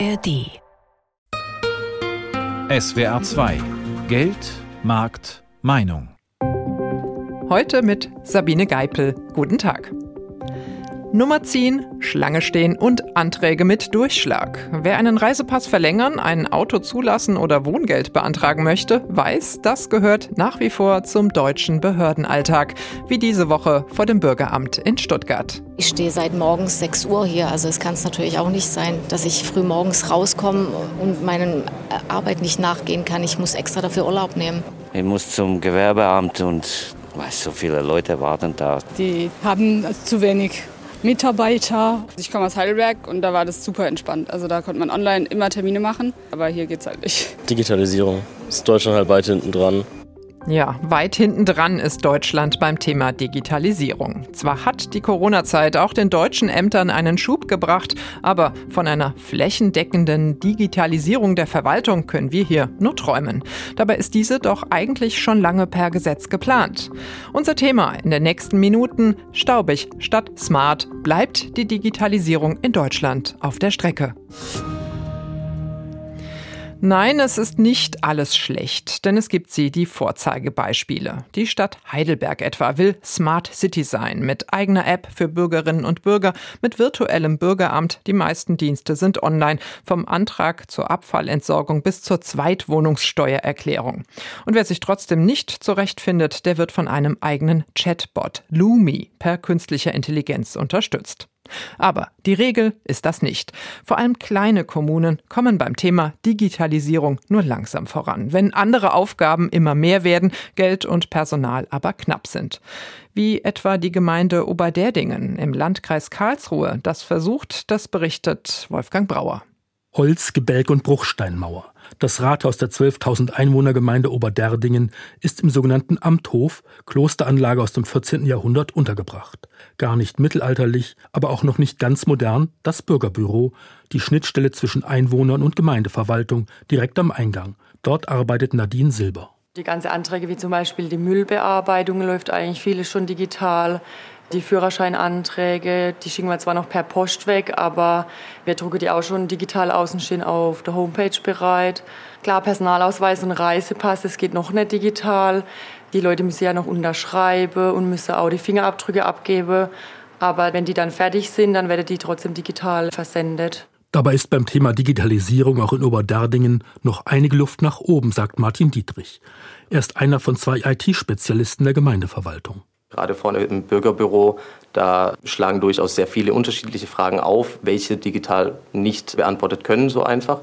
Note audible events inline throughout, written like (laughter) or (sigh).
ARD. SWR 2 Geld, Markt, Meinung. Heute mit Sabine Geipel. Guten Tag. Nummer ziehen, Schlange stehen und Anträge mit Durchschlag. Wer einen Reisepass verlängern, ein Auto zulassen oder Wohngeld beantragen möchte, weiß, das gehört nach wie vor zum deutschen Behördenalltag, wie diese Woche vor dem Bürgeramt in Stuttgart. Ich stehe seit morgens 6 Uhr hier, also es kann es natürlich auch nicht sein, dass ich früh morgens rauskomme und meinen Arbeit nicht nachgehen kann. Ich muss extra dafür Urlaub nehmen. Ich muss zum Gewerbeamt und weiß, so viele Leute warten da. Die haben zu wenig Mitarbeiter. Ich komme aus Heidelberg und da war das super entspannt. Also da konnte man online immer Termine machen, aber hier geht es halt nicht. Digitalisierung ist Deutschland halt weit hinten dran. Ja, weit hinten dran ist Deutschland beim Thema Digitalisierung. Zwar hat die Corona-Zeit auch den deutschen Ämtern einen Schub gebracht, aber von einer flächendeckenden Digitalisierung der Verwaltung können wir hier nur träumen. Dabei ist diese doch eigentlich schon lange per Gesetz geplant. Unser Thema in den nächsten Minuten staubig statt smart bleibt die Digitalisierung in Deutschland auf der Strecke. Nein, es ist nicht alles schlecht, denn es gibt sie, die Vorzeigebeispiele. Die Stadt Heidelberg etwa will Smart City sein, mit eigener App für Bürgerinnen und Bürger, mit virtuellem Bürgeramt. Die meisten Dienste sind online, vom Antrag zur Abfallentsorgung bis zur Zweitwohnungssteuererklärung. Und wer sich trotzdem nicht zurechtfindet, der wird von einem eigenen Chatbot, Lumi, per künstlicher Intelligenz unterstützt. Aber die Regel ist das nicht. Vor allem kleine Kommunen kommen beim Thema Digitalisierung nur langsam voran, wenn andere Aufgaben immer mehr werden, Geld und Personal aber knapp sind. Wie etwa die Gemeinde Oberderdingen im Landkreis Karlsruhe das versucht, das berichtet Wolfgang Brauer. Holz, Gebälk und Bruchsteinmauer. Das Rathaus der 12.000 Einwohnergemeinde Oberderdingen ist im sogenannten Amthof, Klosteranlage aus dem 14. Jahrhundert, untergebracht. Gar nicht mittelalterlich, aber auch noch nicht ganz modern, das Bürgerbüro, die Schnittstelle zwischen Einwohnern und Gemeindeverwaltung, direkt am Eingang. Dort arbeitet Nadine Silber. Die ganzen Anträge, wie zum Beispiel die Müllbearbeitung, läuft eigentlich vieles schon digital. Die Führerscheinanträge, die schicken wir zwar noch per Post weg, aber wir drucken die auch schon digital aus und stehen auf der Homepage bereit. Klar, Personalausweis und Reisepass, das geht noch nicht digital. Die Leute müssen ja noch unterschreiben und müssen auch die Fingerabdrücke abgeben. Aber wenn die dann fertig sind, dann werden die trotzdem digital versendet. Dabei ist beim Thema Digitalisierung auch in Oberdardingen noch einige Luft nach oben, sagt Martin Dietrich. Er ist einer von zwei IT-Spezialisten der Gemeindeverwaltung. Gerade vorne im Bürgerbüro, da schlagen durchaus sehr viele unterschiedliche Fragen auf, welche digital nicht beantwortet können so einfach.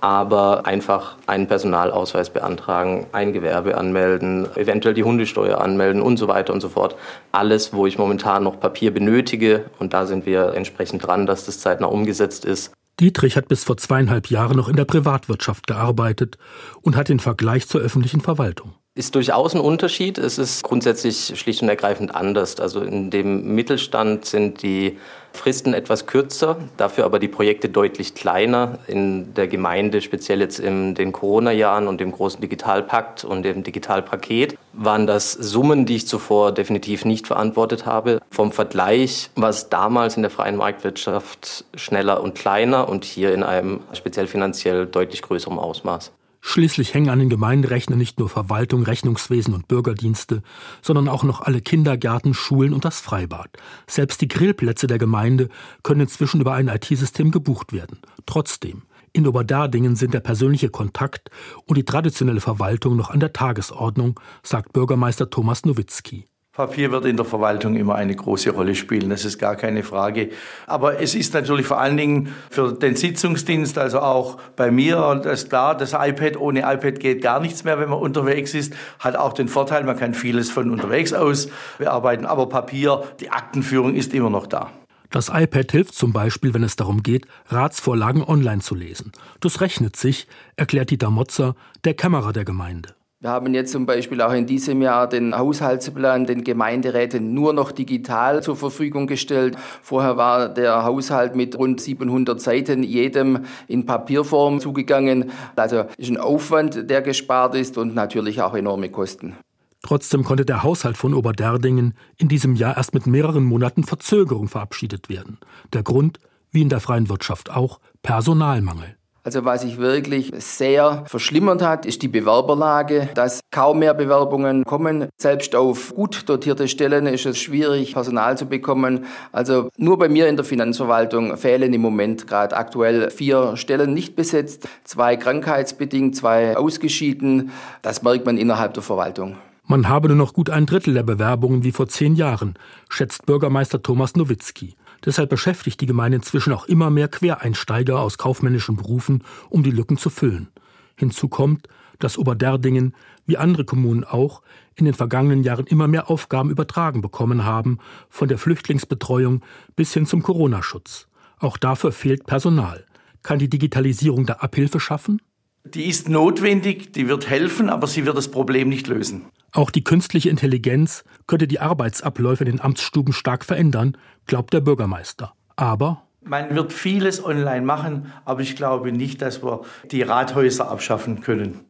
Aber einfach einen Personalausweis beantragen, ein Gewerbe anmelden, eventuell die Hundesteuer anmelden und so weiter und so fort. Alles, wo ich momentan noch Papier benötige. Und da sind wir entsprechend dran, dass das zeitnah umgesetzt ist. Dietrich hat bis vor zweieinhalb Jahren noch in der Privatwirtschaft gearbeitet und hat den Vergleich zur öffentlichen Verwaltung ist durchaus ein Unterschied. Es ist grundsätzlich schlicht und ergreifend anders. Also in dem Mittelstand sind die Fristen etwas kürzer, dafür aber die Projekte deutlich kleiner. In der Gemeinde, speziell jetzt in den Corona-Jahren und dem großen Digitalpakt und dem Digitalpaket, waren das Summen, die ich zuvor definitiv nicht verantwortet habe. Vom Vergleich war es damals in der freien Marktwirtschaft schneller und kleiner und hier in einem speziell finanziell deutlich größerem Ausmaß. Schließlich hängen an den Gemeinderechnern nicht nur Verwaltung, Rechnungswesen und Bürgerdienste, sondern auch noch alle Kindergärten, Schulen und das Freibad. Selbst die Grillplätze der Gemeinde können inzwischen über ein IT-System gebucht werden. Trotzdem, in Oberdardingen sind der persönliche Kontakt und die traditionelle Verwaltung noch an der Tagesordnung, sagt Bürgermeister Thomas Nowitzki. Papier wird in der Verwaltung immer eine große Rolle spielen, das ist gar keine Frage. Aber es ist natürlich vor allen Dingen für den Sitzungsdienst, also auch bei mir, das ist klar, das iPad, ohne iPad geht gar nichts mehr, wenn man unterwegs ist, hat auch den Vorteil, man kann vieles von unterwegs aus bearbeiten, aber Papier, die Aktenführung ist immer noch da. Das iPad hilft zum Beispiel, wenn es darum geht, Ratsvorlagen online zu lesen. Das rechnet sich, erklärt Dieter Motzer, der Kämmerer der Gemeinde. Wir haben jetzt zum Beispiel auch in diesem Jahr den Haushaltsplan den Gemeinderäten nur noch digital zur Verfügung gestellt. Vorher war der Haushalt mit rund 700 Seiten jedem in Papierform zugegangen. Also ist ein Aufwand, der gespart ist und natürlich auch enorme Kosten. Trotzdem konnte der Haushalt von Oberderdingen in diesem Jahr erst mit mehreren Monaten Verzögerung verabschiedet werden. Der Grund wie in der freien Wirtschaft auch, Personalmangel. Also was sich wirklich sehr verschlimmert hat, ist die Bewerberlage, dass kaum mehr Bewerbungen kommen. Selbst auf gut dotierte Stellen ist es schwierig, Personal zu bekommen. Also nur bei mir in der Finanzverwaltung fehlen im Moment gerade aktuell vier Stellen nicht besetzt, zwei krankheitsbedingt, zwei ausgeschieden. Das merkt man innerhalb der Verwaltung. Man habe nur noch gut ein Drittel der Bewerbungen wie vor zehn Jahren, schätzt Bürgermeister Thomas Nowitzki. Deshalb beschäftigt die Gemeinde inzwischen auch immer mehr Quereinsteiger aus kaufmännischen Berufen, um die Lücken zu füllen. Hinzu kommt, dass Oberderdingen, wie andere Kommunen auch, in den vergangenen Jahren immer mehr Aufgaben übertragen bekommen haben, von der Flüchtlingsbetreuung bis hin zum Corona-Schutz. Auch dafür fehlt Personal. Kann die Digitalisierung da Abhilfe schaffen? Die ist notwendig, die wird helfen, aber sie wird das Problem nicht lösen. Auch die künstliche Intelligenz könnte die Arbeitsabläufe in den Amtsstuben stark verändern, glaubt der Bürgermeister. Aber man wird vieles online machen, aber ich glaube nicht, dass wir die Rathäuser abschaffen können.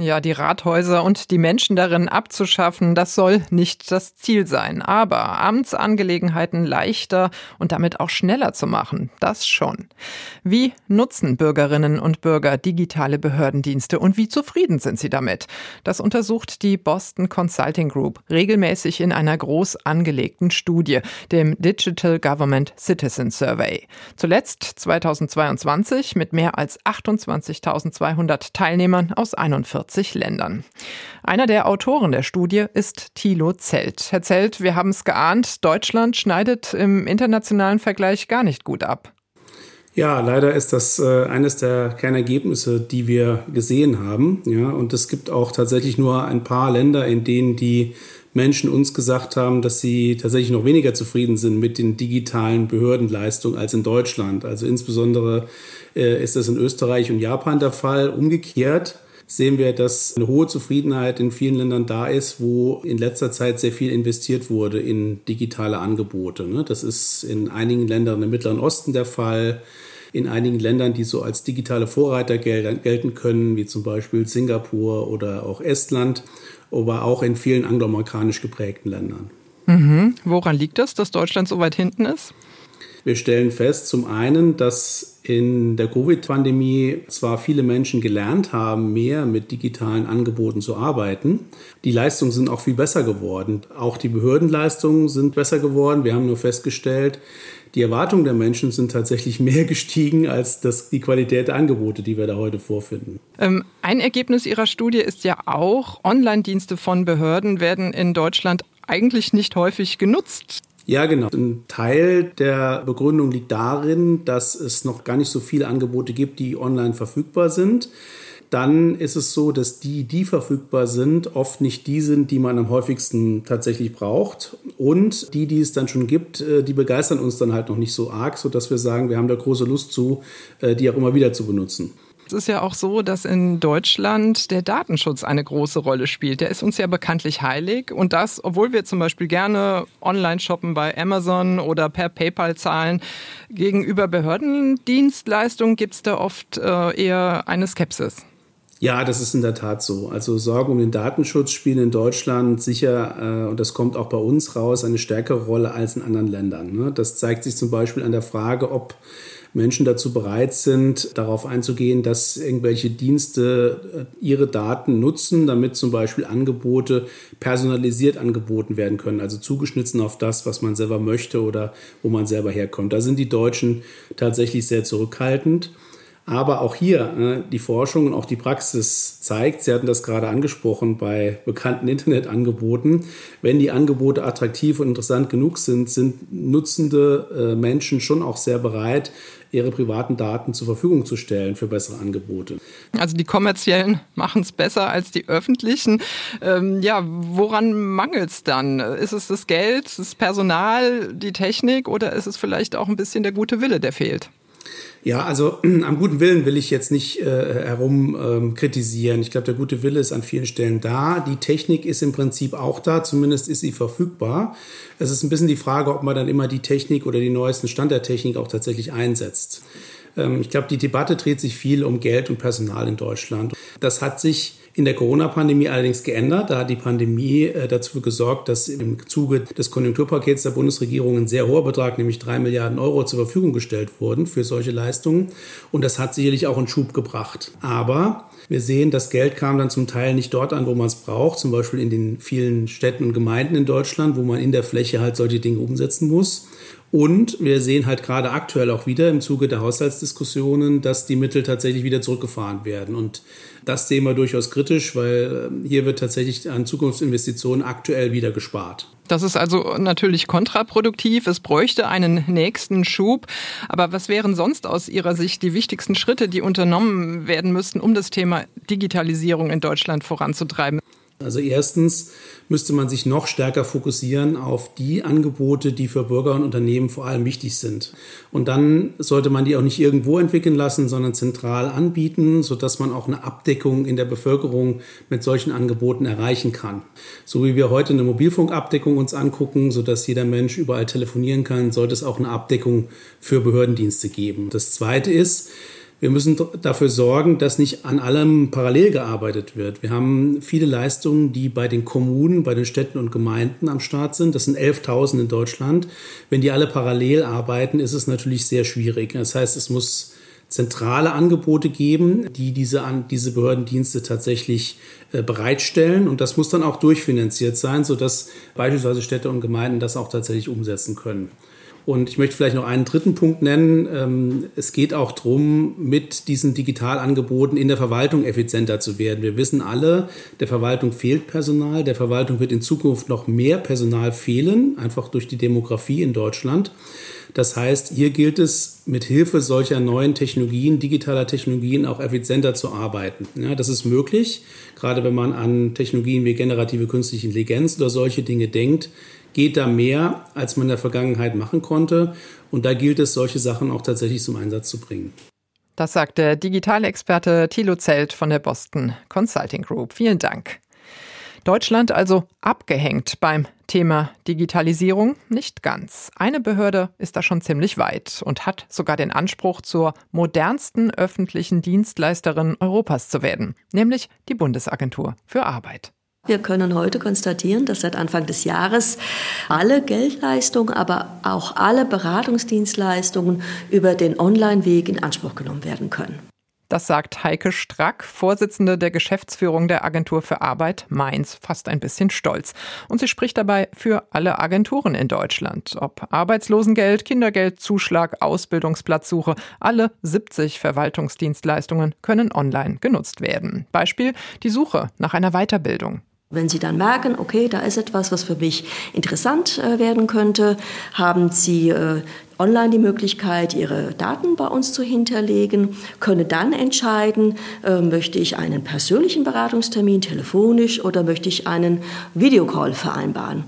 Ja, die Rathäuser und die Menschen darin abzuschaffen, das soll nicht das Ziel sein. Aber Amtsangelegenheiten leichter und damit auch schneller zu machen, das schon. Wie nutzen Bürgerinnen und Bürger digitale Behördendienste und wie zufrieden sind sie damit? Das untersucht die Boston Consulting Group regelmäßig in einer groß angelegten Studie, dem Digital Government Citizen Survey. Zuletzt 2022 mit mehr als 28.200 Teilnehmern aus 41 40 Ländern. Einer der Autoren der Studie ist Thilo Zelt. Herr Zelt, wir haben es geahnt, Deutschland schneidet im internationalen Vergleich gar nicht gut ab. Ja, leider ist das äh, eines der Kernergebnisse, die wir gesehen haben. Ja, und es gibt auch tatsächlich nur ein paar Länder, in denen die Menschen uns gesagt haben, dass sie tatsächlich noch weniger zufrieden sind mit den digitalen Behördenleistungen als in Deutschland. Also insbesondere äh, ist das in Österreich und Japan der Fall. Umgekehrt sehen wir, dass eine hohe Zufriedenheit in vielen Ländern da ist, wo in letzter Zeit sehr viel investiert wurde in digitale Angebote. Ne? Das ist in einigen Ländern im Mittleren Osten der Fall, in einigen Ländern, die so als digitale Vorreiter gelten können, wie zum Beispiel Singapur oder auch Estland, aber auch in vielen angloamerikanisch geprägten Ländern. Mhm. Woran liegt das, dass Deutschland so weit hinten ist? Wir stellen fest, zum einen, dass in der Covid-Pandemie zwar viele Menschen gelernt haben, mehr mit digitalen Angeboten zu arbeiten. Die Leistungen sind auch viel besser geworden. Auch die Behördenleistungen sind besser geworden. Wir haben nur festgestellt, die Erwartungen der Menschen sind tatsächlich (laughs) mehr gestiegen als das, die Qualität der Angebote, die wir da heute vorfinden. Ähm, ein Ergebnis Ihrer Studie ist ja auch, Online-Dienste von Behörden werden in Deutschland eigentlich nicht häufig genutzt. Ja, genau. Ein Teil der Begründung liegt darin, dass es noch gar nicht so viele Angebote gibt, die online verfügbar sind. Dann ist es so, dass die, die verfügbar sind, oft nicht die sind, die man am häufigsten tatsächlich braucht. Und die, die es dann schon gibt, äh, die begeistern uns dann halt noch nicht so arg, sodass wir sagen, wir haben da große Lust zu, äh, die auch immer wieder zu benutzen. Es ist ja auch so, dass in Deutschland der Datenschutz eine große Rolle spielt. Der ist uns ja bekanntlich heilig. Und das, obwohl wir zum Beispiel gerne online shoppen bei Amazon oder per PayPal zahlen. Gegenüber Behördendienstleistungen gibt es da oft äh, eher eine Skepsis. Ja, das ist in der Tat so. Also Sorgen um den Datenschutz spielen in Deutschland sicher, äh, und das kommt auch bei uns raus, eine stärkere Rolle als in anderen Ländern. Ne? Das zeigt sich zum Beispiel an der Frage, ob Menschen dazu bereit sind, darauf einzugehen, dass irgendwelche Dienste äh, ihre Daten nutzen, damit zum Beispiel Angebote personalisiert angeboten werden können, also zugeschnitten auf das, was man selber möchte oder wo man selber herkommt. Da sind die Deutschen tatsächlich sehr zurückhaltend. Aber auch hier, äh, die Forschung und auch die Praxis zeigt, Sie hatten das gerade angesprochen bei bekannten Internetangeboten, wenn die Angebote attraktiv und interessant genug sind, sind nutzende äh, Menschen schon auch sehr bereit, ihre privaten Daten zur Verfügung zu stellen für bessere Angebote. Also die kommerziellen machen es besser als die öffentlichen. Ähm, ja, woran mangelt es dann? Ist es das Geld, das Personal, die Technik oder ist es vielleicht auch ein bisschen der gute Wille, der fehlt? Ja, also (clears throat) am guten Willen will ich jetzt nicht äh, herum ähm, kritisieren. Ich glaube, der gute Wille ist an vielen Stellen da. Die Technik ist im Prinzip auch da, zumindest ist sie verfügbar. Es ist ein bisschen die Frage, ob man dann immer die Technik oder die neuesten Stand der Technik auch tatsächlich einsetzt. Ähm, ich glaube, die Debatte dreht sich viel um Geld und Personal in Deutschland. Das hat sich in der Corona-Pandemie allerdings geändert. Da hat die Pandemie äh, dazu gesorgt, dass im Zuge des Konjunkturpakets der Bundesregierung ein sehr hoher Betrag, nämlich drei Milliarden Euro, zur Verfügung gestellt wurden für solche Leistungen. Und das hat sicherlich auch einen Schub gebracht. Aber wir sehen, das Geld kam dann zum Teil nicht dort an, wo man es braucht, zum Beispiel in den vielen Städten und Gemeinden in Deutschland, wo man in der Fläche halt solche Dinge umsetzen muss. Und wir sehen halt gerade aktuell auch wieder im Zuge der Haushaltsdiskussionen, dass die Mittel tatsächlich wieder zurückgefahren werden. Und das sehen wir durchaus kritisch, weil ähm, hier wird tatsächlich an Zukunftsinvestitionen aktuell wieder gespart. Das ist also natürlich kontraproduktiv. Es bräuchte einen nächsten Schub. Aber was wären sonst aus Ihrer Sicht die wichtigsten Schritte, die unternommen werden müssten, um das Thema Digitalisierung in Deutschland voranzutreiben? Also erstens müsste man sich noch stärker fokussieren auf die Angebote, die für Bürger und Unternehmen vor allem wichtig sind. Und dann sollte man die auch nicht irgendwo entwickeln lassen, sondern zentral anbieten, sodass man auch eine Abdeckung in der Bevölkerung mit solchen Angeboten erreichen kann. So wie wir heute eine Mobilfunkabdeckung uns angucken, sodass jeder Mensch überall telefonieren kann, sollte es auch eine Abdeckung für Behördendienste geben. Das zweite ist, wir müssen dafür sorgen, dass nicht an allem parallel gearbeitet wird. Wir haben viele Leistungen, die bei den Kommunen, bei den Städten und Gemeinden am Start sind. Das sind 11.000 in Deutschland. Wenn die alle parallel arbeiten, ist es natürlich sehr schwierig. Das heißt, es muss zentrale Angebote geben, die diese, diese Behördendienste tatsächlich äh, bereitstellen. Und das muss dann auch durchfinanziert sein, sodass beispielsweise Städte und Gemeinden das auch tatsächlich umsetzen können. Und ich möchte vielleicht noch einen dritten Punkt nennen. Ähm, es geht auch darum, mit diesen Digitalangeboten in der Verwaltung effizienter zu werden. Wir wissen alle, der Verwaltung fehlt Personal. Der Verwaltung wird in Zukunft noch mehr Personal fehlen, einfach durch die Demografie in Deutschland. Das heißt, hier gilt es, mit Hilfe solcher neuen Technologien, digitaler Technologien auch effizienter zu arbeiten. Ja, das ist möglich, gerade wenn man an Technologien wie generative künstliche Intelligenz oder solche Dinge denkt geht da mehr, als man in der Vergangenheit machen konnte. Und da gilt es, solche Sachen auch tatsächlich zum Einsatz zu bringen. Das sagt der Digitalexperte Thilo Zelt von der Boston Consulting Group. Vielen Dank. Deutschland also abgehängt beim Thema Digitalisierung? Nicht ganz. Eine Behörde ist da schon ziemlich weit und hat sogar den Anspruch, zur modernsten öffentlichen Dienstleisterin Europas zu werden, nämlich die Bundesagentur für Arbeit. Wir können heute konstatieren, dass seit Anfang des Jahres alle Geldleistungen, aber auch alle Beratungsdienstleistungen über den Online-Weg in Anspruch genommen werden können. Das sagt Heike Strack, Vorsitzende der Geschäftsführung der Agentur für Arbeit Mainz, fast ein bisschen stolz. Und sie spricht dabei für alle Agenturen in Deutschland. Ob Arbeitslosengeld, Kindergeld, Zuschlag, Ausbildungsplatzsuche, alle 70 Verwaltungsdienstleistungen können online genutzt werden. Beispiel die Suche nach einer Weiterbildung. Wenn Sie dann merken, okay, da ist etwas, was für mich interessant äh, werden könnte, haben Sie äh, online die Möglichkeit, Ihre Daten bei uns zu hinterlegen, können dann entscheiden, äh, möchte ich einen persönlichen Beratungstermin telefonisch oder möchte ich einen Videocall vereinbaren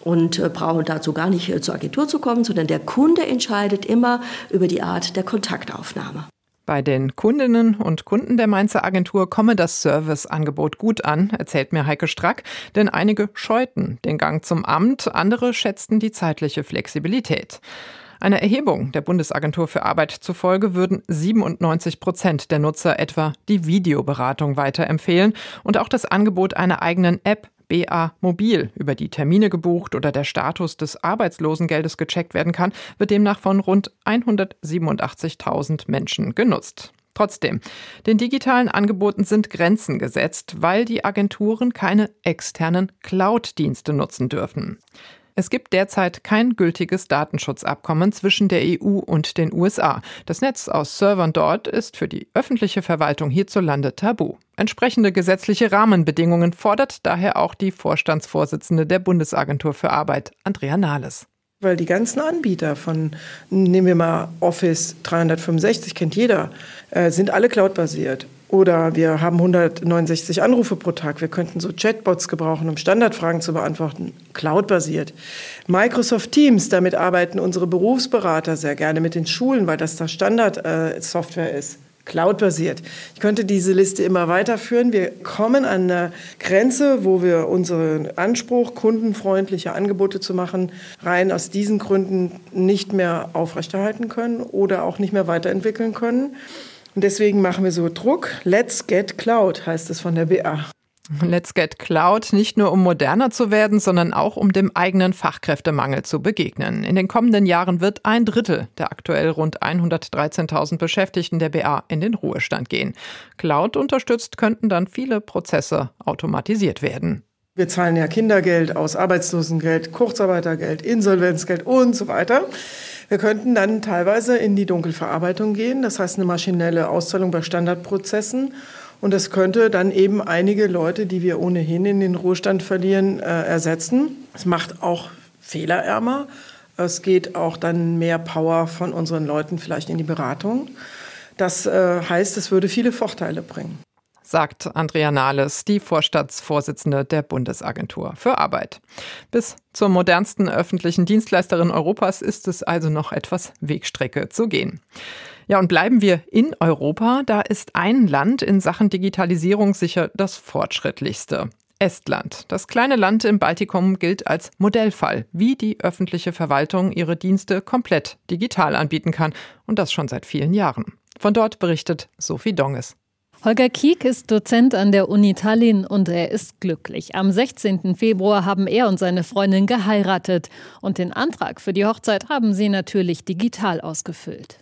und brauchen dazu gar nicht zur Agentur zu kommen, sondern der Kunde entscheidet immer über die Art der Kontaktaufnahme. Bei den Kundinnen und Kunden der Mainzer Agentur komme das Serviceangebot gut an, erzählt mir Heike Strack, denn einige scheuten den Gang zum Amt, andere schätzten die zeitliche Flexibilität. Einer Erhebung der Bundesagentur für Arbeit zufolge würden 97 Prozent der Nutzer etwa die Videoberatung weiterempfehlen und auch das Angebot einer eigenen App BA Mobil über die Termine gebucht oder der Status des Arbeitslosengeldes gecheckt werden kann, wird demnach von rund 187.000 Menschen genutzt. Trotzdem, den digitalen Angeboten sind Grenzen gesetzt, weil die Agenturen keine externen Cloud-Dienste nutzen dürfen. Es gibt derzeit kein gültiges Datenschutzabkommen zwischen der EU und den USA. Das Netz aus Servern dort ist für die öffentliche Verwaltung hierzulande tabu. Entsprechende gesetzliche Rahmenbedingungen fordert daher auch die Vorstandsvorsitzende der Bundesagentur für Arbeit, Andrea Nahles. Weil die ganzen Anbieter von, nehmen wir mal Office 365, kennt jeder, äh, sind alle cloudbasiert. Oder wir haben 169 Anrufe pro Tag. Wir könnten so Chatbots gebrauchen, um Standardfragen zu beantworten. Cloud-basiert. Microsoft Teams, damit arbeiten unsere Berufsberater sehr gerne mit den Schulen, weil das da Standard-Software äh, ist. Cloud-basiert. Ich könnte diese Liste immer weiterführen. Wir kommen an eine Grenze, wo wir unseren Anspruch, kundenfreundliche Angebote zu machen, rein aus diesen Gründen nicht mehr aufrechterhalten können oder auch nicht mehr weiterentwickeln können. Und deswegen machen wir so Druck. Let's get Cloud heißt es von der BA. Let's Get Cloud nicht nur um moderner zu werden, sondern auch um dem eigenen Fachkräftemangel zu begegnen. In den kommenden Jahren wird ein Drittel der aktuell rund 113.000 Beschäftigten der BA in den Ruhestand gehen. Cloud unterstützt könnten dann viele Prozesse automatisiert werden. Wir zahlen ja Kindergeld aus, Arbeitslosengeld, Kurzarbeitergeld, Insolvenzgeld und so weiter. Wir könnten dann teilweise in die Dunkelverarbeitung gehen, das heißt eine maschinelle Auszahlung bei Standardprozessen und das könnte dann eben einige Leute, die wir ohnehin in den Ruhestand verlieren, äh, ersetzen. Es macht auch fehlerärmer. Es geht auch dann mehr Power von unseren Leuten vielleicht in die Beratung. Das äh, heißt, es würde viele Vorteile bringen sagt Andrea Nahles, die Vorstandsvorsitzende der Bundesagentur für Arbeit. Bis zur modernsten öffentlichen Dienstleisterin Europas ist es also noch etwas Wegstrecke zu gehen. Ja, und bleiben wir in Europa, da ist ein Land in Sachen Digitalisierung sicher das fortschrittlichste. Estland. Das kleine Land im Baltikum gilt als Modellfall, wie die öffentliche Verwaltung ihre Dienste komplett digital anbieten kann. Und das schon seit vielen Jahren. Von dort berichtet Sophie Donges. Holger Kiek ist Dozent an der Uni Tallinn und er ist glücklich. Am 16. Februar haben er und seine Freundin geheiratet und den Antrag für die Hochzeit haben sie natürlich digital ausgefüllt.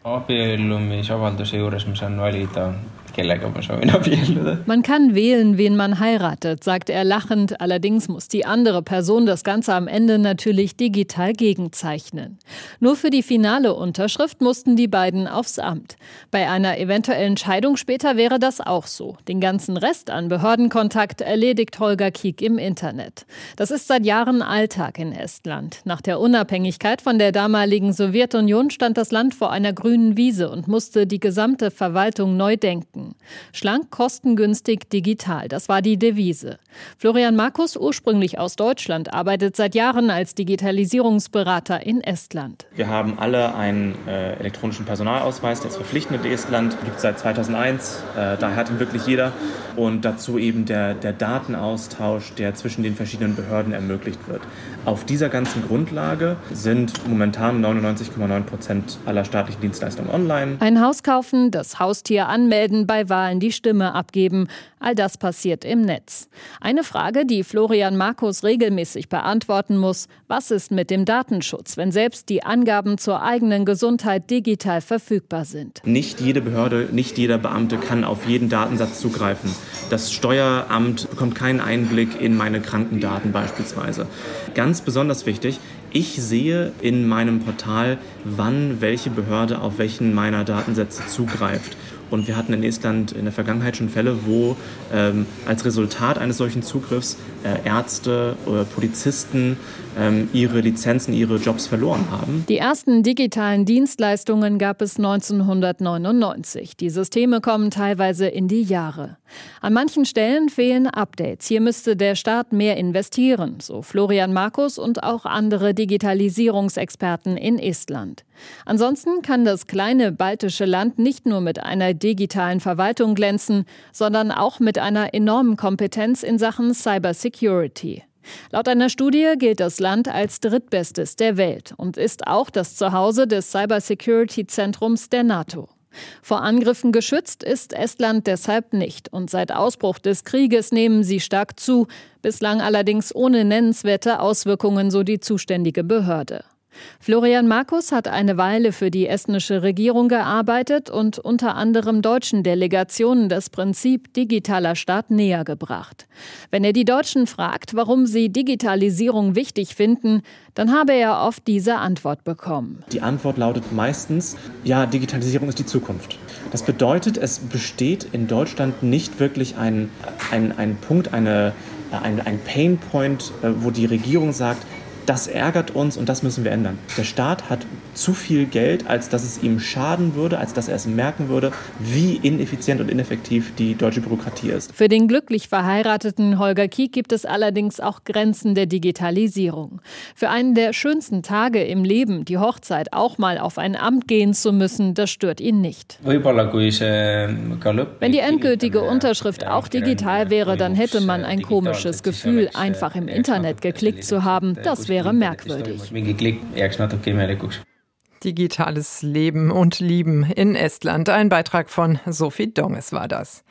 Man kann wählen, wen man heiratet, sagt er lachend. Allerdings muss die andere Person das Ganze am Ende natürlich digital gegenzeichnen. Nur für die finale Unterschrift mussten die beiden aufs Amt. Bei einer eventuellen Scheidung später wäre das auch so. Den ganzen Rest an Behördenkontakt erledigt Holger Kiek im Internet. Das ist seit Jahren Alltag in Estland. Nach der Unabhängigkeit von der damaligen Sowjetunion stand das Land vor einer grünen Wiese und musste die gesamte Verwaltung neu denken denken. Schlank, kostengünstig, digital, das war die Devise. Florian Markus, ursprünglich aus Deutschland, arbeitet seit Jahren als Digitalisierungsberater in Estland. Wir haben alle einen äh, elektronischen Personalausweis, der ist verpflichtend in Estland, gibt es seit 2001, äh, daher hat ihn wirklich jeder. Und dazu eben der, der Datenaustausch, der zwischen den verschiedenen Behörden ermöglicht wird. Auf dieser ganzen Grundlage sind momentan 99,9 Prozent aller staatlichen Dienstleistungen online. Ein Haus kaufen, das Haustier anmelden, bei Wahlen die Stimme abgeben. All das passiert im Netz. Eine Frage, die Florian Markus regelmäßig beantworten muss. Was ist mit dem Datenschutz, wenn selbst die Angaben zur eigenen Gesundheit digital verfügbar sind? Nicht jede Behörde, nicht jeder Beamte kann auf jeden Datensatz zugreifen. Das Steueramt bekommt keinen Einblick in meine Krankendaten beispielsweise. Ganz besonders wichtig, ich sehe in meinem Portal, wann welche Behörde auf welchen meiner Datensätze zugreift. Und wir hatten in Estland in der Vergangenheit schon Fälle, wo ähm, als Resultat eines solchen Zugriffs äh, Ärzte oder Polizisten ähm, ihre Lizenzen, ihre Jobs verloren haben. Die ersten digitalen Dienstleistungen gab es 1999. Die Systeme kommen teilweise in die Jahre. An manchen Stellen fehlen Updates. Hier müsste der Staat mehr investieren, so Florian Markus und auch andere Digitalisierungsexperten in Estland. Ansonsten kann das kleine baltische Land nicht nur mit einer digitalen Verwaltung glänzen, sondern auch mit einer enormen Kompetenz in Sachen Cybersecurity. Laut einer Studie gilt das Land als drittbestes der Welt und ist auch das Zuhause des Cybersecurity-Zentrums der NATO. Vor Angriffen geschützt ist Estland deshalb nicht und seit Ausbruch des Krieges nehmen sie stark zu, bislang allerdings ohne nennenswerte Auswirkungen, so die zuständige Behörde. Florian Markus hat eine Weile für die estnische Regierung gearbeitet und unter anderem deutschen Delegationen das Prinzip digitaler Staat näher gebracht. Wenn er die Deutschen fragt, warum sie Digitalisierung wichtig finden, dann habe er oft diese Antwort bekommen. Die Antwort lautet meistens, ja, Digitalisierung ist die Zukunft. Das bedeutet, es besteht in Deutschland nicht wirklich ein, ein, ein Punkt, eine, ein, ein Painpoint, äh, wo die Regierung sagt, das ärgert uns und das müssen wir ändern. Der Staat hat zu viel Geld, als dass es ihm schaden würde, als dass er es merken würde, wie ineffizient und ineffektiv die deutsche Bürokratie ist. Für den glücklich verheirateten Holger Kiek gibt es allerdings auch Grenzen der Digitalisierung. Für einen der schönsten Tage im Leben, die Hochzeit, auch mal auf ein Amt gehen zu müssen, das stört ihn nicht. Wenn die endgültige Unterschrift auch digital wäre, dann hätte man ein komisches Gefühl, einfach im Internet geklickt zu haben. Das wäre merkwürdig. Digitales Leben und Lieben in Estland. Ein Beitrag von Sophie Donges war das.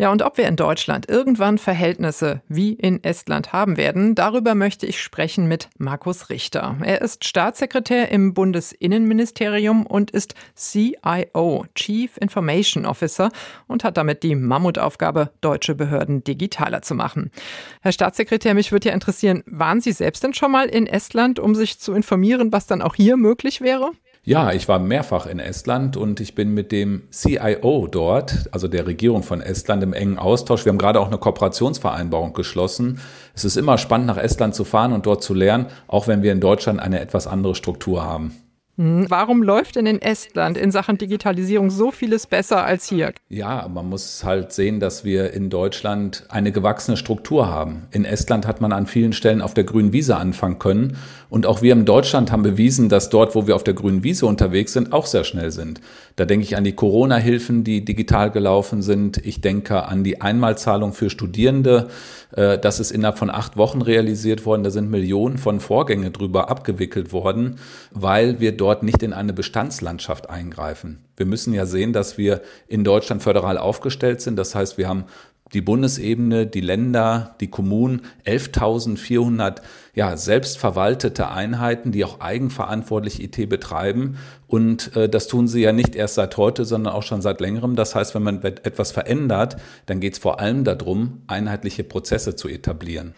Ja, und ob wir in Deutschland irgendwann Verhältnisse wie in Estland haben werden, darüber möchte ich sprechen mit Markus Richter. Er ist Staatssekretär im Bundesinnenministerium und ist CIO, Chief Information Officer, und hat damit die Mammutaufgabe, deutsche Behörden digitaler zu machen. Herr Staatssekretär, mich würde ja interessieren, waren Sie selbst denn schon mal in Estland, um sich zu informieren, was dann auch hier möglich wäre? Ja, ich war mehrfach in Estland und ich bin mit dem CIO dort, also der Regierung von Estland, im engen Austausch. Wir haben gerade auch eine Kooperationsvereinbarung geschlossen. Es ist immer spannend, nach Estland zu fahren und dort zu lernen, auch wenn wir in Deutschland eine etwas andere Struktur haben. Hm, warum läuft denn in Estland in Sachen Digitalisierung so vieles besser als hier? Ja, man muss halt sehen, dass wir in Deutschland eine gewachsene Struktur haben. In Estland hat man an vielen Stellen auf der grünen Wiese anfangen können. Und auch wir in Deutschland haben bewiesen, dass dort, wo wir auf der grünen Wiese unterwegs sind, auch sehr schnell sind. Da denke ich an die Corona-Hilfen, die digital gelaufen sind. Ich denke an die Einmalzahlung für Studierende. Äh, das ist innerhalb von acht Wochen realisiert worden. Da sind Millionen von Vorgängen drüber abgewickelt worden, weil wir dort dort nicht in eine Bestandslandschaft eingreifen. Wir müssen ja sehen, dass wir in Deutschland föderal aufgestellt sind. Das heißt, wir haben die Bundesebene, die Länder, die Kommunen, 11.400 ja, selbstverwaltete Einheiten, die auch eigenverantwortlich IT betreiben. Und äh, das tun sie ja nicht erst seit heute, sondern auch schon seit längerem. Das heißt, wenn man etwas verändert, dann geht es vor allem darum, einheitliche Prozesse zu etablieren.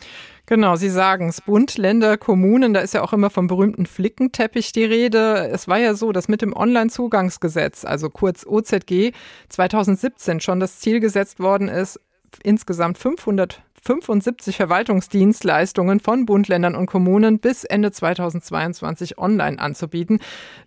Genau, Sie sagen es. Bund, Länder, Kommunen, da ist ja auch immer vom berühmten Flickenteppich die Rede. Es war ja so, dass mit dem Onlinezugangsgesetz, also kurz OZG, 2017 schon das Ziel gesetzt worden ist, insgesamt 575 Verwaltungsdienstleistungen von Bund, Ländern und Kommunen bis Ende 2022 online anzubieten.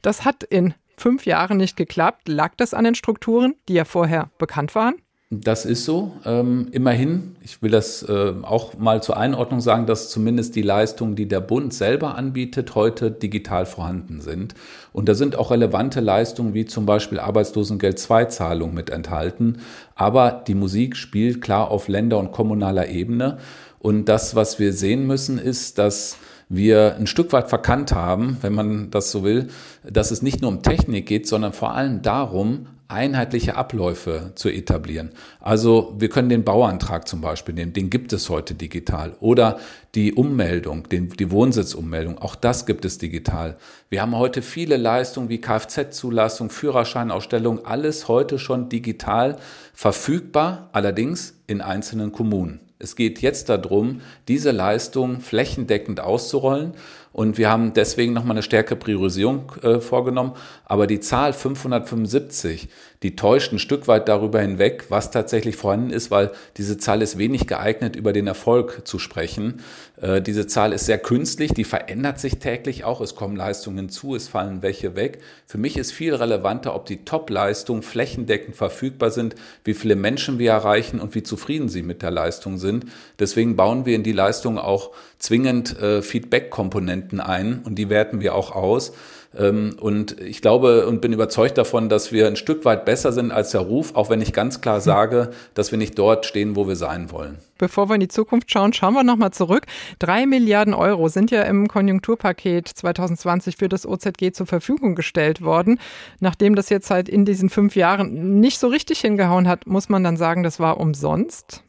Das hat in fünf Jahren nicht geklappt. Lag das an den Strukturen, die ja vorher bekannt waren? Das ist so. Ähm, immerhin, ich will das äh, auch mal zur Einordnung sagen, dass zumindest die Leistungen, die der Bund selber anbietet, heute digital vorhanden sind. Und da sind auch relevante Leistungen wie zum Beispiel Arbeitslosengeld II-Zahlung mit enthalten. Aber die Musik spielt klar auf Länder- und kommunaler Ebene. Und das, was wir sehen müssen, ist, dass wir ein Stück weit verkannt haben, wenn man das so will, dass es nicht nur um Technik geht, sondern vor allem darum, einheitliche Abläufe zu etablieren. Also wir können den Bauantrag zum Beispiel nehmen, den gibt es heute digital. Oder die Ummeldung, den, die Wohnsitzummeldung, auch das gibt es digital. Wir haben heute viele Leistungen wie Kfz-Zulassung, Führerscheinausstellung, alles heute schon digital verfügbar, allerdings in einzelnen Kommunen. Es geht jetzt darum, diese Leistung flächendeckend auszurollen. Und wir haben deswegen nochmal eine stärkere Priorisierung äh, vorgenommen. Aber die Zahl 575, die täuscht ein Stück weit darüber hinweg, was tatsächlich vorhanden ist, weil diese Zahl ist wenig geeignet, über den Erfolg zu sprechen. Äh, diese Zahl ist sehr künstlich, die verändert sich täglich auch. Es kommen Leistungen zu, es fallen welche weg. Für mich ist viel relevanter, ob die Top-Leistungen flächendeckend verfügbar sind, wie viele Menschen wir erreichen und wie zufrieden sie mit der Leistung sind. Deswegen bauen wir in die Leistung auch zwingend äh, Feedback-Komponenten ein und die werten wir auch aus. Ähm, und ich glaube und bin überzeugt davon, dass wir ein Stück weit besser sind als der Ruf, auch wenn ich ganz klar sage, dass wir nicht dort stehen, wo wir sein wollen. Bevor wir in die Zukunft schauen, schauen wir nochmal zurück. Drei Milliarden Euro sind ja im Konjunkturpaket 2020 für das OZG zur Verfügung gestellt worden. Nachdem das jetzt halt in diesen fünf Jahren nicht so richtig hingehauen hat, muss man dann sagen, das war umsonst?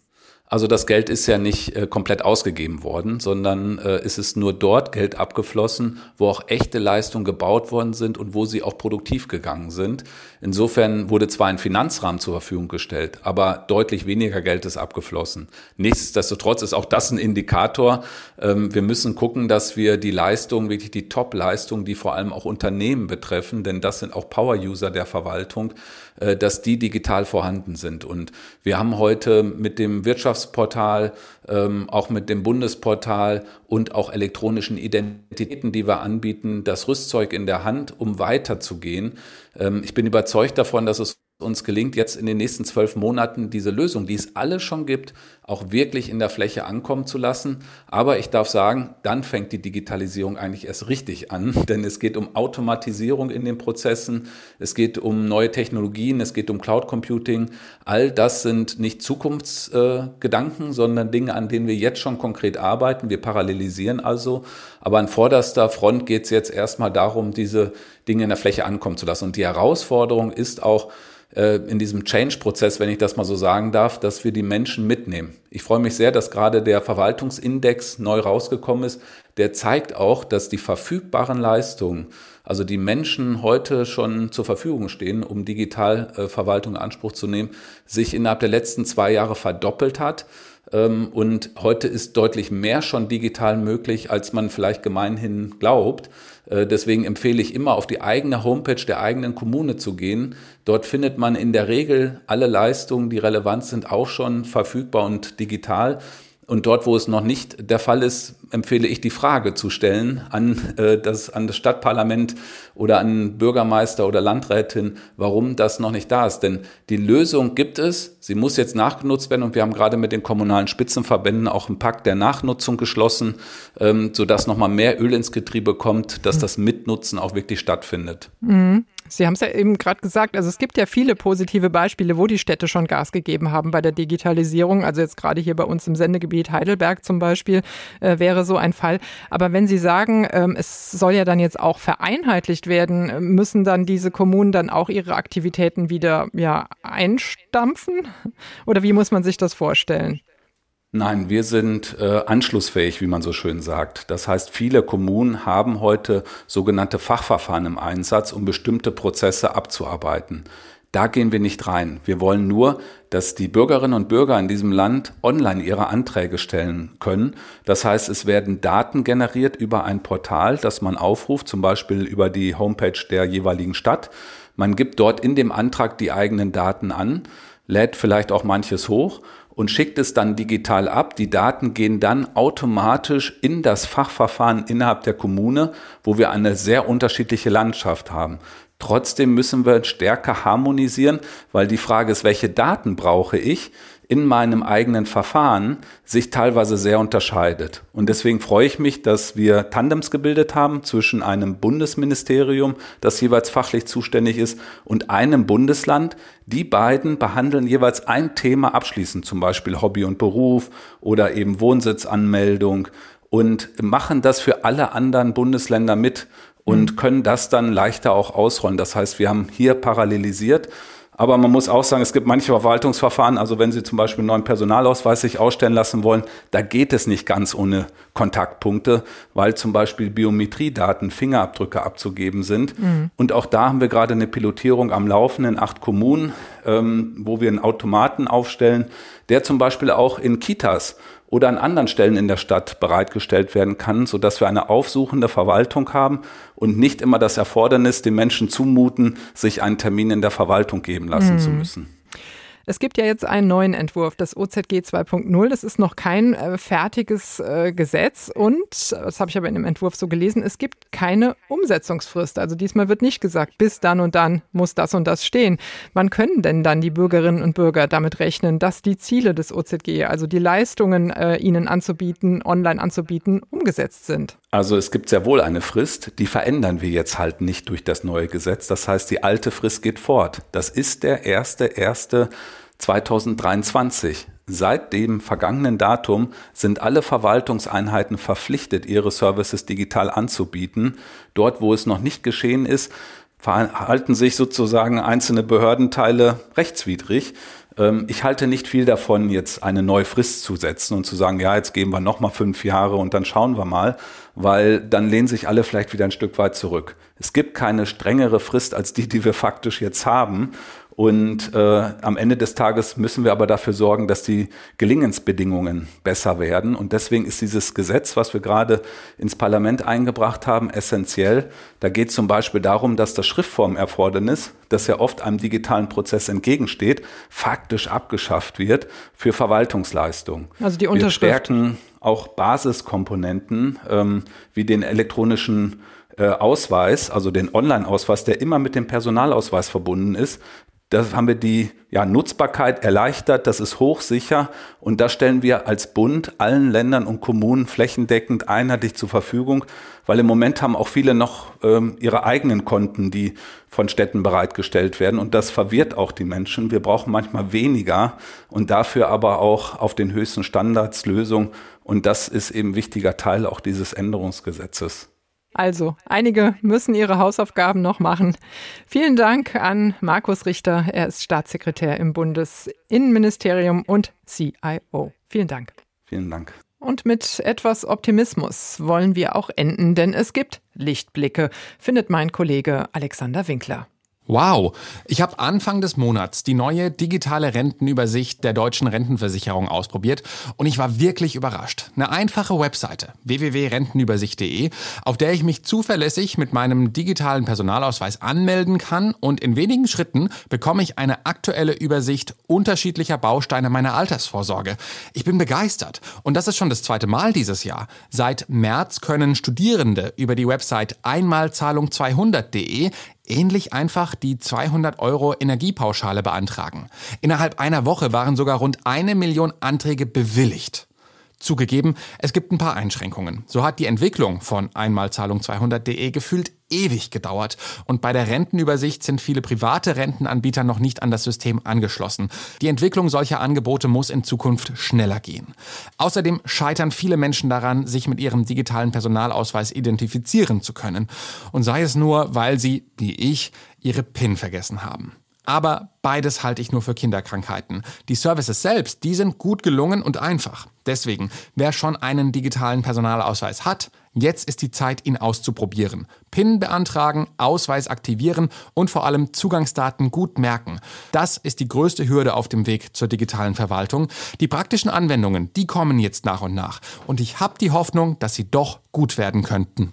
Also das Geld ist ja nicht äh, komplett ausgegeben worden, sondern äh, es ist nur dort Geld abgeflossen, wo auch echte Leistungen gebaut worden sind und wo sie auch produktiv gegangen sind. Insofern wurde zwar ein Finanzrahmen zur Verfügung gestellt, aber deutlich weniger Geld ist abgeflossen. Nichtsdestotrotz ist auch das ein Indikator. Ähm, wir müssen gucken, dass wir die Leistungen, wirklich die Top-Leistungen, die vor allem auch Unternehmen betreffen, denn das sind auch Power-User der Verwaltung, äh, dass die digital vorhanden sind. Und wir haben heute mit dem Wirtschaftsportal, ähm, auch mit dem Bundesportal und auch elektronischen Identitäten, die wir anbieten, das Rüstzeug in der Hand, um weiterzugehen. Ähm, ich bin überzeugt davon, dass es uns gelingt, jetzt in den nächsten zwölf Monaten diese Lösung, die es alle schon gibt, auch wirklich in der Fläche ankommen zu lassen. Aber ich darf sagen, dann fängt die Digitalisierung eigentlich erst richtig an, (laughs) denn es geht um Automatisierung in den Prozessen, es geht um neue Technologien, es geht um Cloud Computing. All das sind nicht Zukunftsgedanken, sondern Dinge, an denen wir jetzt schon konkret arbeiten. Wir parallelisieren also. Aber an vorderster Front geht es jetzt erstmal darum, diese Dinge in der Fläche ankommen zu lassen. Und die Herausforderung ist auch, äh, in diesem Change-Prozess, wenn ich das mal so sagen darf, dass wir die Menschen mitnehmen. Ich freue mich sehr, dass gerade der Verwaltungsindex neu rausgekommen ist. Der zeigt auch, dass die verfügbaren Leistungen, also die Menschen heute schon zur Verfügung stehen, um Digitalverwaltung in Anspruch zu nehmen, sich innerhalb der letzten zwei Jahre verdoppelt hat. Ähm, und heute ist deutlich mehr schon digital möglich, als man vielleicht gemeinhin glaubt. Äh, deswegen empfehle ich immer, auf die eigene Homepage der eigenen Kommune zu gehen. Dort findet man in der Regel alle Leistungen, die relevant sind, auch schon verfügbar und digital. Und dort, wo es noch nicht der Fall ist, empfehle ich die Frage zu stellen an, äh, das, an das Stadtparlament oder an Bürgermeister oder Landrätin, warum das noch nicht da ist. Denn die Lösung gibt es, sie muss jetzt nachgenutzt werden und wir haben gerade mit den kommunalen Spitzenverbänden auch einen Pakt der Nachnutzung geschlossen, ähm, sodass nochmal mehr Öl ins Getriebe kommt, dass das Mitnutzen auch wirklich stattfindet. Mhm. Sie haben es ja eben gerade gesagt, also es gibt ja viele positive Beispiele, wo die Städte schon Gas gegeben haben bei der Digitalisierung. Also jetzt gerade hier bei uns im Sendegebiet Heidelberg zum Beispiel äh, wäre so ein Fall. Aber wenn Sie sagen, ähm, es soll ja dann jetzt auch vereinheitlicht werden, müssen dann diese Kommunen dann auch ihre Aktivitäten wieder ja einstampfen? Oder wie muss man sich das vorstellen? Nein, wir sind äh, anschlussfähig, wie man so schön sagt. Das heißt, viele Kommunen haben heute sogenannte Fachverfahren im Einsatz, um bestimmte Prozesse abzuarbeiten. Da gehen wir nicht rein. Wir wollen nur, dass die Bürgerinnen und Bürger in diesem Land online ihre Anträge stellen können. Das heißt, es werden Daten generiert über ein Portal, das man aufruft, zum Beispiel über die Homepage der jeweiligen Stadt. Man gibt dort in dem Antrag die eigenen Daten an, lädt vielleicht auch manches hoch und schickt es dann digital ab. Die Daten gehen dann automatisch in das Fachverfahren innerhalb der Kommune, wo wir eine sehr unterschiedliche Landschaft haben. Trotzdem müssen wir stärker harmonisieren, weil die Frage ist, welche Daten brauche ich? In meinem eigenen Verfahren sich teilweise sehr unterscheidet. Und deswegen freue ich mich, dass wir Tandems gebildet haben zwischen einem Bundesministerium, das jeweils fachlich zuständig ist, und einem Bundesland. Die beiden behandeln jeweils ein Thema abschließend, zum Beispiel Hobby und Beruf oder eben Wohnsitzanmeldung und machen das für alle anderen Bundesländer mit und mhm. können das dann leichter auch ausrollen. Das heißt, wir haben hier parallelisiert aber man muss auch sagen, es gibt manche Verwaltungsverfahren, also wenn Sie zum Beispiel einen neuen Personalausweis sich ausstellen lassen wollen, da geht es nicht ganz ohne Kontaktpunkte, weil zum Beispiel Biometriedaten, Fingerabdrücke abzugeben sind. Mhm. Und auch da haben wir gerade eine Pilotierung am Laufen in acht Kommunen, ähm, wo wir einen Automaten aufstellen, der zum Beispiel auch in Kitas oder an anderen Stellen in der Stadt bereitgestellt werden kann, sodass wir eine aufsuchende Verwaltung haben und nicht immer das Erfordernis den Menschen zumuten, sich einen Termin in der Verwaltung geben lassen mhm. zu müssen. Es gibt ja jetzt einen neuen Entwurf, das OZG 2.0. Das ist noch kein äh, fertiges äh, Gesetz und, das habe ich aber in dem Entwurf so gelesen, es gibt keine Umsetzungsfrist. Also diesmal wird nicht gesagt, bis dann und dann muss das und das stehen. Wann können denn dann die Bürgerinnen und Bürger damit rechnen, dass die Ziele des OZG, also die Leistungen äh, ihnen anzubieten, online anzubieten, umgesetzt sind? Also es gibt sehr wohl eine Frist, die verändern wir jetzt halt nicht durch das neue Gesetz. Das heißt, die alte Frist geht fort. Das ist der erste, erste 2023. Seit dem vergangenen Datum sind alle Verwaltungseinheiten verpflichtet, ihre Services digital anzubieten. Dort, wo es noch nicht geschehen ist, verhalten sich sozusagen einzelne Behördenteile rechtswidrig. Ähm, ich halte nicht viel davon, jetzt eine neue Frist zu setzen und zu sagen, ja, jetzt geben wir noch mal fünf Jahre und dann schauen wir mal, weil dann lehnen sich alle vielleicht wieder ein Stück weit zurück. Es gibt keine strengere Frist als die, die wir faktisch jetzt haben. Und äh, am Ende des Tages müssen wir aber dafür sorgen, dass die Gelingensbedingungen besser werden. Und deswegen ist dieses Gesetz, was wir gerade ins Parlament eingebracht haben, essentiell. Da geht es zum Beispiel darum, dass das Schriftformerfordernis, das ja oft einem digitalen Prozess entgegensteht, faktisch abgeschafft wird für Verwaltungsleistungen. Also die Unterschrift. Wir stärken auch Basiskomponenten ähm, wie den elektronischen äh, Ausweis, also den Online-Ausweis, der immer mit dem Personalausweis verbunden ist, Da haben wir die ja, Nutzbarkeit erleichtert, das ist hochsicher und das stellen wir als Bund allen Ländern und Kommunen flächendeckend einheitlich zur Verfügung, weil im Moment haben auch viele noch ähm, ihre eigenen Konten, die von Städten bereitgestellt werden und das verwirrt auch die Menschen. Wir brauchen manchmal weniger und dafür aber auch auf den höchsten Standards Lösungen und das ist eben wichtiger Teil auch dieses Änderungsgesetzes. Also, einige müssen ihre Hausaufgaben noch machen. Vielen Dank an Markus Richter. Er ist Staatssekretär im Bundesinnenministerium und CIO. Vielen Dank. Vielen Dank. Und mit etwas Optimismus wollen wir auch enden, denn es gibt Lichtblicke, findet mein Kollege Alexander Winkler. Wow, ich habe Anfang des Monats die neue digitale Rentenübersicht der deutschen Rentenversicherung ausprobiert und ich war wirklich überrascht. Eine einfache Webseite www.rentenübersicht.de, auf der ich mich zuverlässig mit meinem digitalen Personalausweis anmelden kann und in wenigen Schritten bekomme ich eine aktuelle Übersicht unterschiedlicher Bausteine meiner Altersvorsorge. Ich bin begeistert und das ist schon das zweite Mal dieses Jahr. Seit März können Studierende über die Website einmalzahlung200.de ähnlich einfach die 200 Euro Energiepauschale beantragen. Innerhalb einer Woche waren sogar rund eine Million Anträge bewilligt. Zugegeben, es gibt ein paar Einschränkungen. So hat die Entwicklung von Einmalzahlung200.de gefühlt ewig gedauert und bei der Rentenübersicht sind viele private Rentenanbieter noch nicht an das System angeschlossen. Die Entwicklung solcher Angebote muss in Zukunft schneller gehen. Außerdem scheitern viele Menschen daran, sich mit ihrem digitalen Personalausweis identifizieren zu können. Und sei es nur, weil sie, wie ich, ihre PIN vergessen haben. Aber beides halte ich nur für Kinderkrankheiten. Die Services selbst, die sind gut gelungen und einfach. Deswegen, wer schon einen digitalen Personalausweis hat, jetzt ist die Zeit, ihn auszuprobieren. PIN beantragen, Ausweis aktivieren und vor allem Zugangsdaten gut merken. Das ist die größte Hürde auf dem Weg zur digitalen Verwaltung. Die praktischen Anwendungen, die kommen jetzt nach und nach. Und ich habe die Hoffnung, dass sie doch gut werden könnten.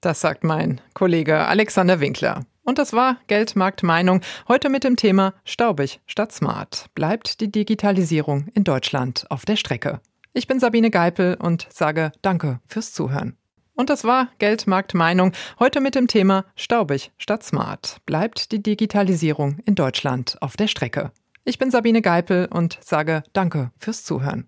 Das sagt mein Kollege Alexander Winkler. Und das war Geldmarktmeinung. Heute mit dem Thema Staubig statt Smart. Bleibt die Digitalisierung in Deutschland auf der Strecke? Ich bin Sabine Geipel und sage Danke fürs Zuhören. Und das war Geldmarktmeinung. Heute mit dem Thema Staubig statt Smart. Bleibt die Digitalisierung in Deutschland auf der Strecke? Ich bin Sabine Geipel und sage Danke fürs Zuhören.